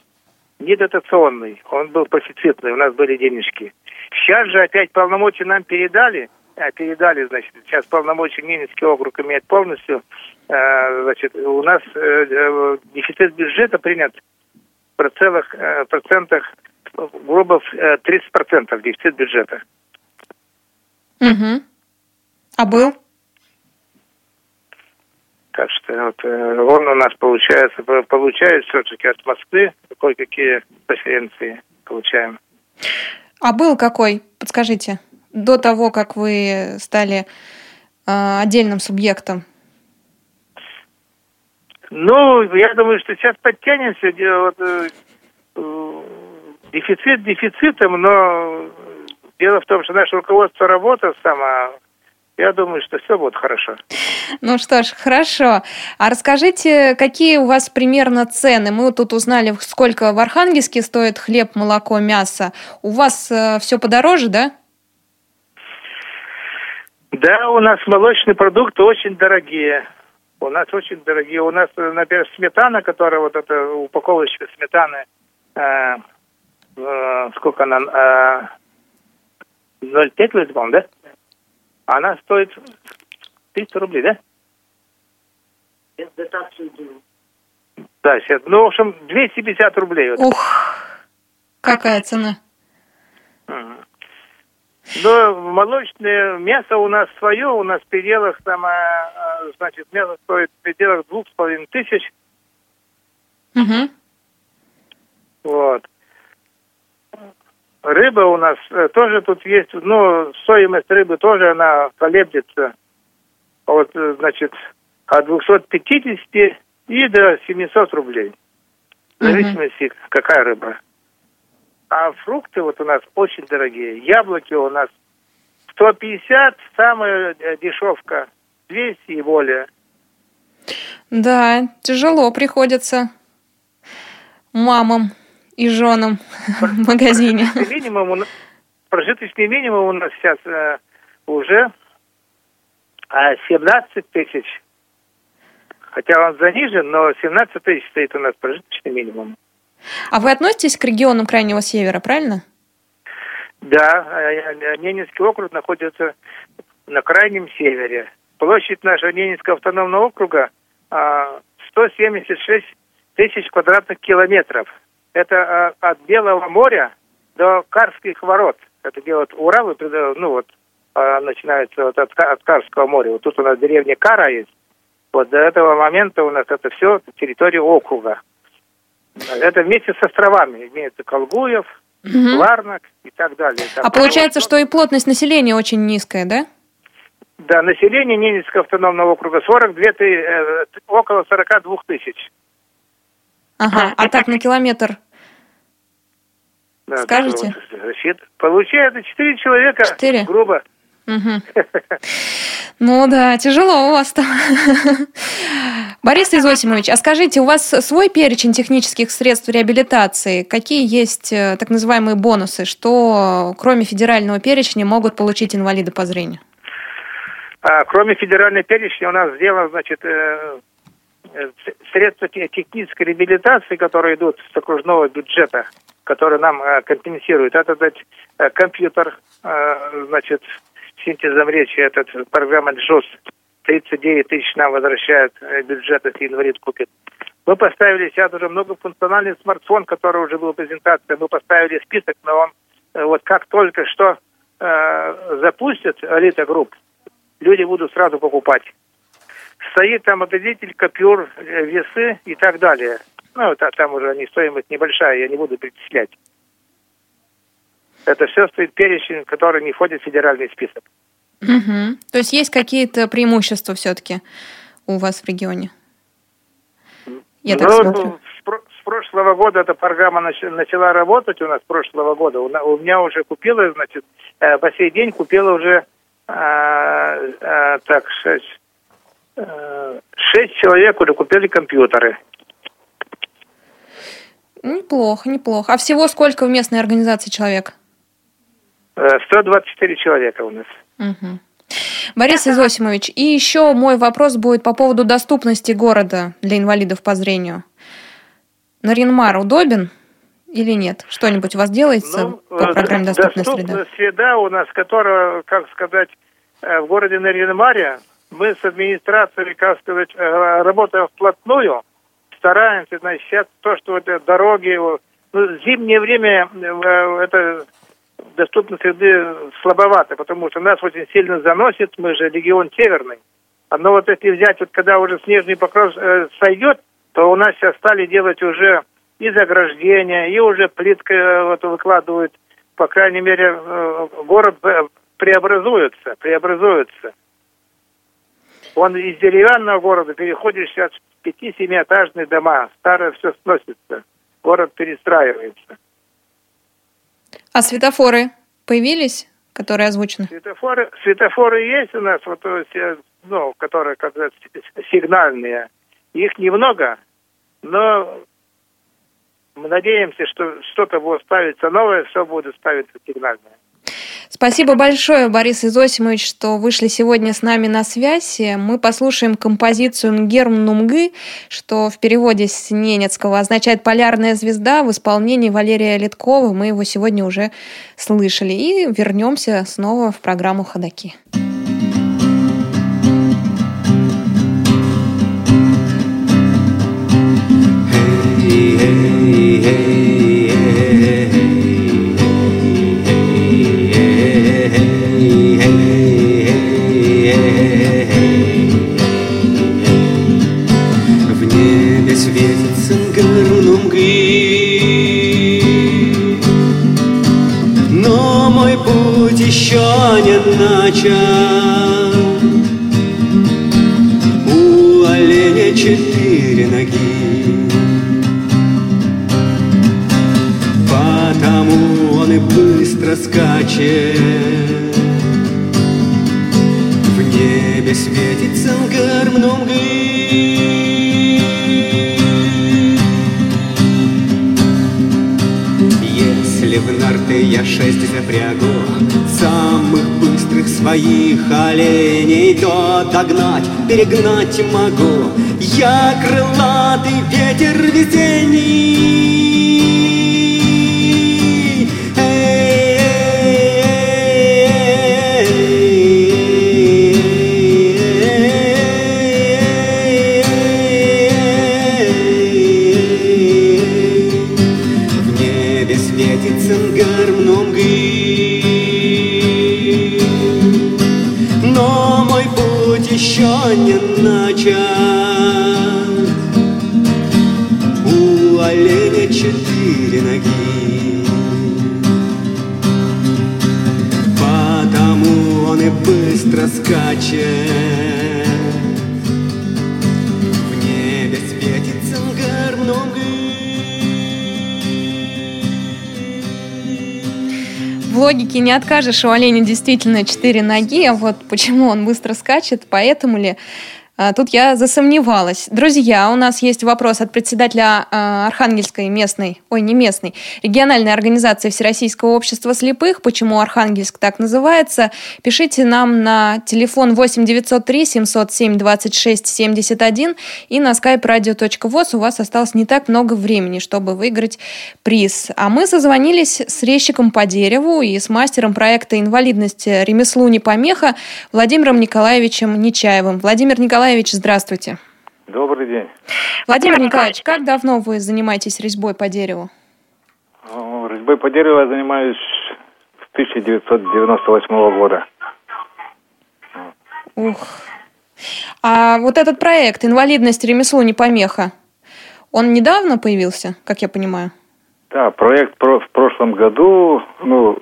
не дотационный, он был профицитный, у нас были денежки. Сейчас же опять полномочия нам передали, передали, значит, сейчас полномочия Ненецкий округ имеет полностью, а, значит, у нас э, э, дефицит бюджета принят в целых э, процентах, грубо 30 процентов дефицит бюджета. Угу. А был? Так что вот, он у нас получается, получает все-таки от Москвы кое-какие преференции получаем. А был какой? Подскажите. До того, как вы стали э, отдельным субъектом. Ну, я думаю, что сейчас подтянемся. Вот, э, э, дефицит дефицитом, но дело в том, что наше руководство работает само я думаю, что все будет хорошо. Ну что ж, хорошо. А расскажите, какие у вас примерно цены? Мы тут узнали, сколько в Архангельске стоит хлеб, молоко, мясо. У вас э, все подороже, да? Да, у нас молочные продукты очень дорогие. У нас очень дорогие. У нас, например, сметана, которая вот эта упаковочка сметаны, э, э, сколько она, э, 0,5 по да? Она стоит 300 рублей, да? Да, сейчас. Ну, в общем, 250 рублей. Ух, какая цена. Но молочное мясо у нас свое, у нас в пределах там, а, а, значит, мясо стоит в пределах двух с половиной тысяч. Угу. Вот. Рыба у нас э, тоже тут есть, ну, стоимость рыбы тоже, она колеблется от, э, значит, от 250 и до 700 рублей. В зависимости, mm-hmm. какая рыба. А фрукты вот у нас очень дорогие. Яблоки у нас 150, самая э, дешевка, 200 и более. Да, тяжело приходится мамам и женам в магазине. Минимум, прожиточный минимум у нас сейчас э, уже 17 а, тысяч. Хотя он занижен, но 17 тысяч стоит у нас прожиточный минимум. А вы относитесь к регионам Крайнего Севера, правильно? Да, э, Ненецкий округ находится на Крайнем Севере. Площадь нашего Ненецкого автономного округа 176 а, тысяч квадратных километров – это а, от Белого моря до Карских ворот. Это делают Урал, ну вот, а, начинается вот от, от Карского моря. Вот тут у нас деревня Кара есть. Вот до этого момента у нас это все территория округа. Это вместе с островами. Имеется Колгуев, угу. Ларнак и так далее. а получается, что и плотность населения очень низкая, да? Да, население Ненецкого автономного округа 42, э, около 42 тысяч. Ага, а так на километр да? Значит, получается 4 человека, 4? грубо. Ну да, тяжело у вас там. Борис Изосимович, а скажите, у вас свой перечень технических средств реабилитации? Какие есть э, так называемые бонусы? Что кроме федерального перечня могут получить инвалиды по зрению? А, кроме федерального перечня у нас сделано, значит, э, средства технической реабилитации, которые идут с окружного бюджета, которые нам компенсируют, это дать компьютер, значит, синтезом речи, этот программа JOS, 39 тысяч нам возвращают бюджет, если инвалид купит. Мы поставили сейчас уже многофункциональный смартфон, который уже был презентация. Мы поставили список, но он вот как только что э, запустят Алита Групп, люди будут сразу покупать. Стоит там определитель, копюр, э, весы и так далее. Ну, там уже они стоимость небольшая, я не буду перечислять. Это все стоит перечень, который не входит в федеральный список. Угу. То есть есть какие-то преимущества все-таки у вас в регионе? Я так ну, смотрю. С прошлого года эта программа начала работать у нас с прошлого года. У меня уже купила, значит, э, по сей день купила уже а, а, так, шесть, а, шесть человек уже купили компьютеры. Неплохо, неплохо. А всего сколько в местной организации человек? 124 человека у нас. Угу. Борис Изосимович, и еще мой вопрос будет по поводу доступности города для инвалидов по зрению. Наринмар удобен или нет? Что-нибудь у вас делается ну, по программе «Доступная среда»? Доступная среда у нас, которая, как сказать, э, в городе Наринмаре, мы с администрацией, как сказать, э, работаем вплотную, стараемся, значит, сейчас то, что вот дороги, ну, зимнее время э, это доступность среды слабовато, потому что нас очень сильно заносит, мы же регион северный. Но вот если взять, вот когда уже снежный покров э, сойдет, то у нас сейчас стали делать уже и заграждения, и уже плитка э, вот выкладывают, по крайней мере, э, город э, преобразуется, преобразуется. Он из деревянного города переходит сейчас в пяти-семиэтажные дома. Старое все сносится. Город перестраивается. А светофоры появились, которые озвучены? Светофоры, светофоры есть у нас, вот, ну, которые, как сигнальные. Их немного, но мы надеемся, что что-то будет ставиться новое, все будет ставиться сигнальное. Спасибо большое, Борис Изосимович, что вышли сегодня с нами на связь. Мы послушаем композицию «Нгерм Нумгы», что в переводе с ненецкого означает «полярная звезда» в исполнении Валерия Литкова. Мы его сегодня уже слышали. И вернемся снова в программу «Ходоки». Hey, начат У оленя четыре ноги. Потому он и быстро скачет. В небе светится гармнумгы в нарты я шесть запрягу своих оленей догнать, перегнать могу. Я крылатый ветер весенний логике не откажешь, у оленя действительно четыре ноги, а вот почему он быстро скачет, поэтому ли тут я засомневалась. Друзья, у нас есть вопрос от председателя а, Архангельской местной, ой, не местной, региональной организации Всероссийского общества слепых. Почему Архангельск так называется? Пишите нам на телефон 8 903 707 26 71 и на skype radio.voz. У вас осталось не так много времени, чтобы выиграть приз. А мы созвонились с резчиком по дереву и с мастером проекта «Инвалидность ремеслу не помеха» Владимиром Николаевичем Нечаевым. Владимир Николаевич, Николаевич, здравствуйте. Добрый день. Владимир Николаевич, как давно вы занимаетесь резьбой по дереву? Резьбой по дереву я занимаюсь с 1998 года. Ух. А вот этот проект «Инвалидность ремеслу не помеха», он недавно появился, как я понимаю? Да, проект в прошлом году, ну,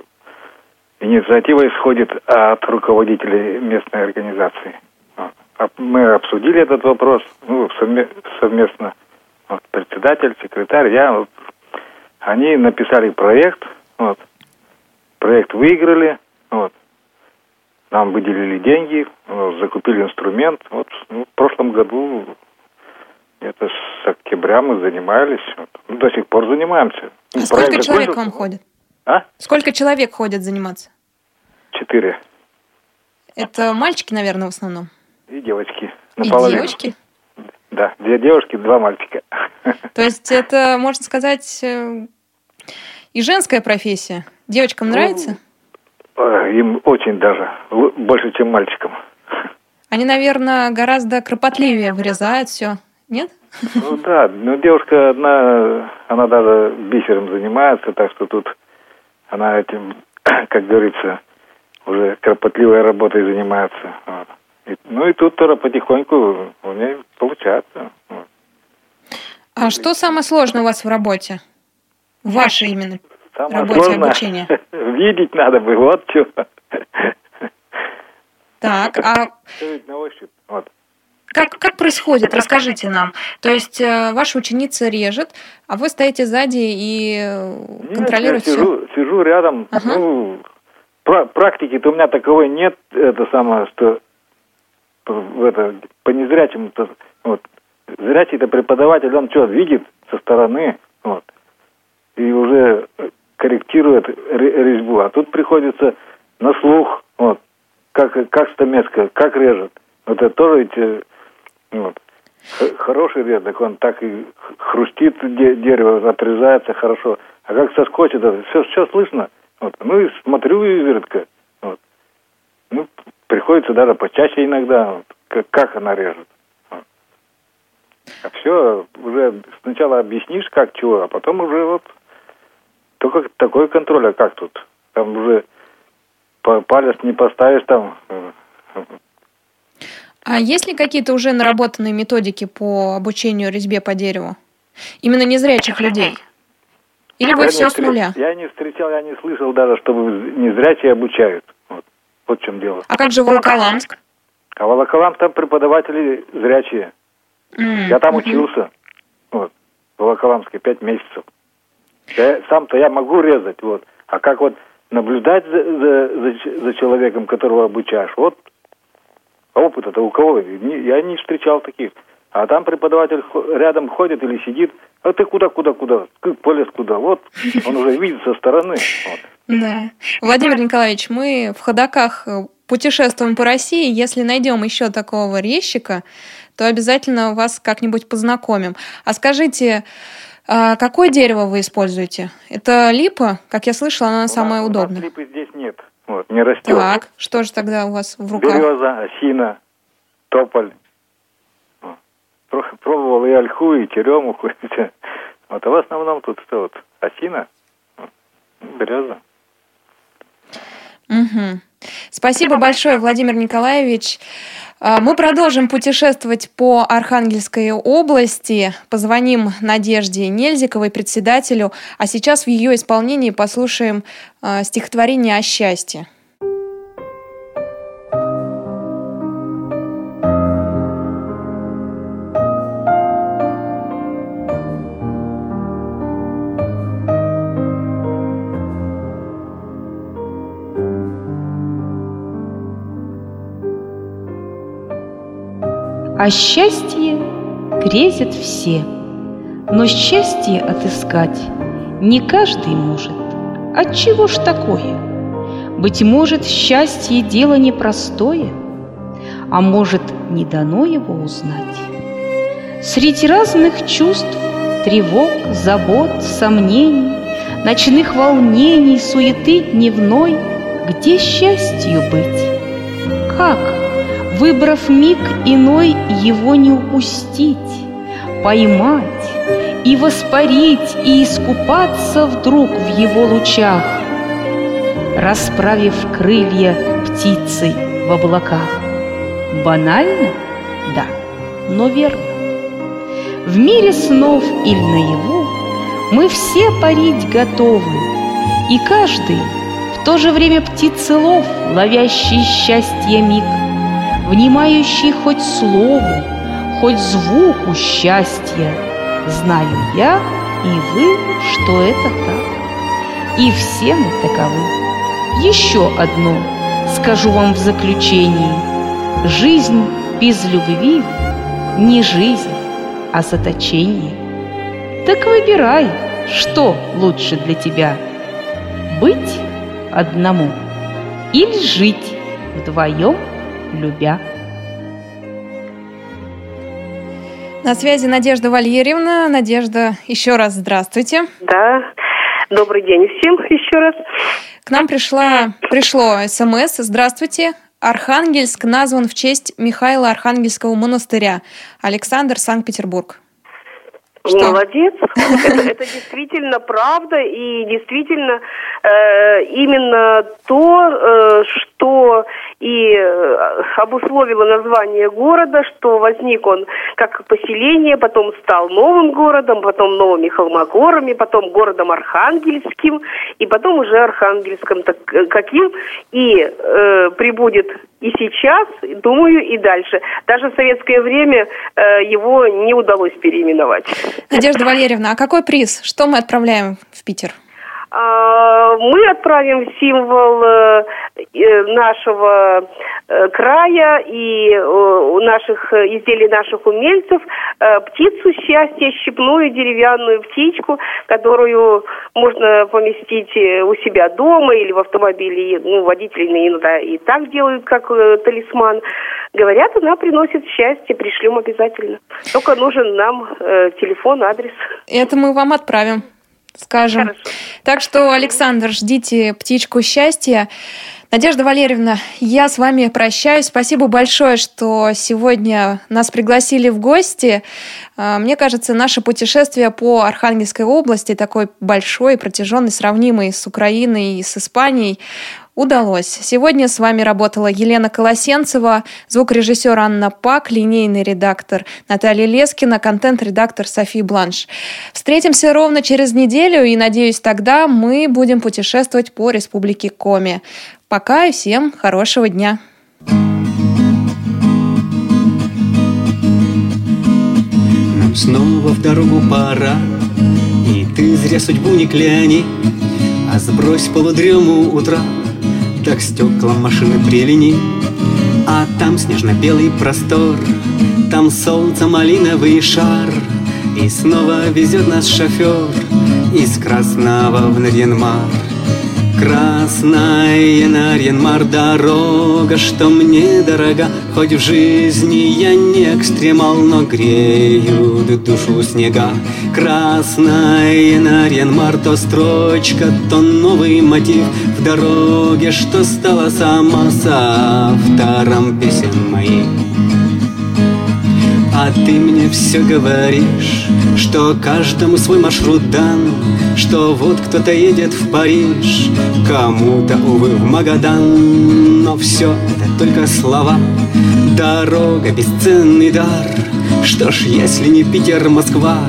инициатива исходит от руководителей местной организации мы обсудили этот вопрос ну, совместно. Вот, председатель, секретарь, я. Вот, они написали проект. Вот, проект выиграли. Вот, нам выделили деньги, вот, закупили инструмент. Вот ну, в прошлом году это с октября мы занимались. Вот, ну, до сих пор занимаемся. А сколько человек к вам ходит? А? Сколько человек ходят заниматься? Четыре. Это мальчики, наверное, в основном? И девочки. Наполовину. И девочки? Да, две девушки, два мальчика. То есть это, можно сказать, э, и женская профессия. Девочкам ну, нравится? Э, им очень даже. Больше, чем мальчикам. Они, наверное, гораздо кропотливее вырезают все. Нет? Ну да, ну девушка одна, она даже бисером занимается, так что тут она этим, (clears throat) как говорится, уже кропотливой работой занимается. Вот. Ну и тут тоже потихоньку у меня получается. А что самое сложное у вас в работе? В вашей именно самое работе сложное, обучения? (laughs) Видеть надо бы, вот что. Так, а... вот. Как, как происходит? Расскажите нам. То есть э, ваша ученица режет, а вы стоите сзади и э, контролируете я сижу, все? сижу рядом. Ага. Ну, практики-то у меня таковой нет, это самое, что это, по незрячему, -то, вот, зрячий-то преподаватель, он что, видит со стороны, вот, и уже корректирует резьбу, а тут приходится на слух, вот, как, как стамеска, как режет. Вот это тоже ведь, э, вот, хороший рез, так он так и хрустит дерево, отрезается хорошо. А как соскочит, это все, все слышно. Вот. Ну и смотрю изредка. Вот. Ну, приходится даже почаще иногда, как, как она режет. А все уже сначала объяснишь, как чего, а потом уже вот только такой контроль, а как тут? Там уже палец не поставишь там. А есть ли какие-то уже наработанные методики по обучению резьбе по дереву? Именно незрячих людей? Или вы я все с нуля? Я не встречал, я не слышал даже, чтобы незрячие обучают. Вот в чем дело. А как же Волоколамск? А Волоколамск там преподаватели зрячие. Mm. Я там учился. Вот. В Волоколамске пять месяцев. Я, сам-то я могу резать, вот. А как вот наблюдать за, за, за, за человеком, которого обучаешь, вот опыт-то у кого? Я не встречал таких. А там преподаватель рядом ходит или сидит, а ты куда, куда, куда? Полез куда? Вот, он уже видит со стороны. Вот. Да. Владимир Николаевич, мы в ходаках э, путешествуем по России. Если найдем еще такого резчика, то обязательно вас как-нибудь познакомим. А скажите, а какое дерево вы используете? Это липа? Как я слышала, она у самая нас, удобная. У нас липы здесь нет. Вот, не растет. Так, что же тогда у вас в руках? Береза, осина, тополь. Пробовал и ольху, и черемуху. (laughs) Вот, а в основном тут что вот? Осина, береза. Угу. Спасибо большое, Владимир Николаевич. А, мы продолжим путешествовать по Архангельской области. Позвоним Надежде Нельзиковой, председателю. А сейчас в ее исполнении послушаем а, стихотворение о счастье. А счастье грезят все, но счастье отыскать не каждый может. Отчего ж такое? Быть может, счастье дело непростое, а может, не дано его узнать. Среди разных чувств, тревог, забот, сомнений, Ночных волнений, суеты дневной, Где счастью быть? Как, выбрав миг иной, Его не упустить, поймать И воспарить, и искупаться вдруг в его лучах, Расправив крылья птицей в облаках? Банально? Да, но верно. В мире снов или наяву мы все парить готовы, И каждый в то же время птицелов, ловящий счастье миг, Внимающий хоть слову, хоть звуку счастья. Знаю я и вы, что это так, И все мы таковы. Еще одно скажу вам в заключении. Жизнь без любви не жизнь, а заточение. Так выбирай, что лучше для тебя – быть одному или жить вдвоем, любя. На связи Надежда Валерьевна. Надежда, еще раз здравствуйте. Да, добрый день всем еще раз. К нам пришла, пришло смс. Здравствуйте. Архангельск назван в честь Михаила Архангельского монастыря. Александр, Санкт-Петербург. Что? Молодец. (laughs) Это, это действительно правда и действительно э, именно то, э, что и э, обусловило название города, что возник он как поселение, потом стал новым городом, потом новыми холмогорами, потом городом Архангельским, и потом уже Архангельском так, э, каким и э, прибудет и сейчас, думаю, и дальше. Даже в советское время э, его не удалось переименовать. Надежда Валерьевна, а какой приз? Что мы отправляем в Питер? А, мы отправим символ э, э, нашего э, края и наших изделий наших умельцев птицу счастья, щепную деревянную птичку, которую можно поместить у себя дома или в автомобиле. Ну, водители иногда и так делают, как талисман. Говорят, она приносит счастье, пришлем обязательно. Только нужен нам телефон, адрес. Это мы вам отправим скажем. Хорошо. Так что, Александр, ждите птичку счастья. Надежда Валерьевна, я с вами прощаюсь. Спасибо большое, что сегодня нас пригласили в гости. А, мне кажется, наше путешествие по Архангельской области, такой большой, протяженный, сравнимый с Украиной и с Испанией, удалось. Сегодня с вами работала Елена Колосенцева, звукорежиссер Анна Пак, линейный редактор Наталья Лескина, контент-редактор Софи Бланш. Встретимся ровно через неделю, и, надеюсь, тогда мы будем путешествовать по Республике Коми. Пока и всем хорошего дня! Нам снова в дорогу пора, и ты зря судьбу не кляни, а сбрось полудрему утра так стеклам машины прилини А там снежно-белый простор Там солнце малиновый шар И снова везет нас шофер Из Красного в Нарьянмар Красная Нарьянмар дорога, что мне дорога, Хоть в жизни я не экстремал, но греют душу снега. Красная Нарьянмар то строчка, то новый мотив В дороге, что стала сама с автором песен моих. А ты мне все говоришь, что каждому свой маршрут дан, Что вот кто-то едет в Париж, кому-то, увы, в Магадан. Но все это только слова, дорога, бесценный дар. Что ж, если не Питер, Москва,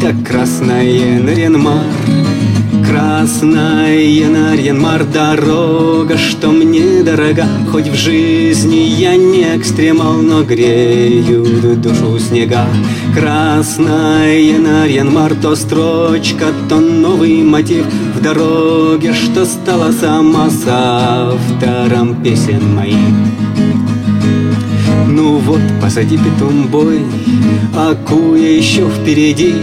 так красная Наренмар. Красная Нарьянмар дорога, что мне дорога, Хоть в жизни я не экстремал, но греют душу снега. Красная Нарьянмар то строчка, то новый мотив В дороге, что стала сама с автором песен моих. Ну вот, позади питомбой, а куя еще впереди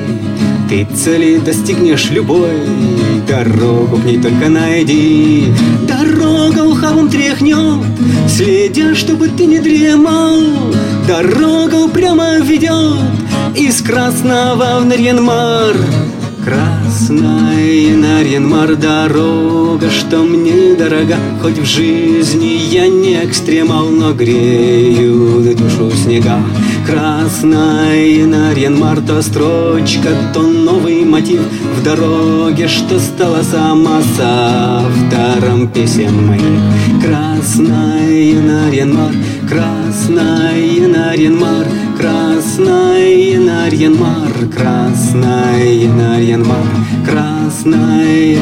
ты цели достигнешь любой. Дорогу к ней только найди. Дорога ухабом тряхнет. Следя, чтобы ты не дремал. Дорога упрямо ведет Из Красного в Нарьянмар Красная Нарьянмар дорога, что мне дорога. Хоть в жизни я не экстремал, но грею душу снега Красная Нарьянмар то строчка, то новый мотив. В дороге, что стала сама с автором песен моих. Красная Нарьянмар, красная Нарьянмар Красная Нарьянмар, красная Нарьянмар, красная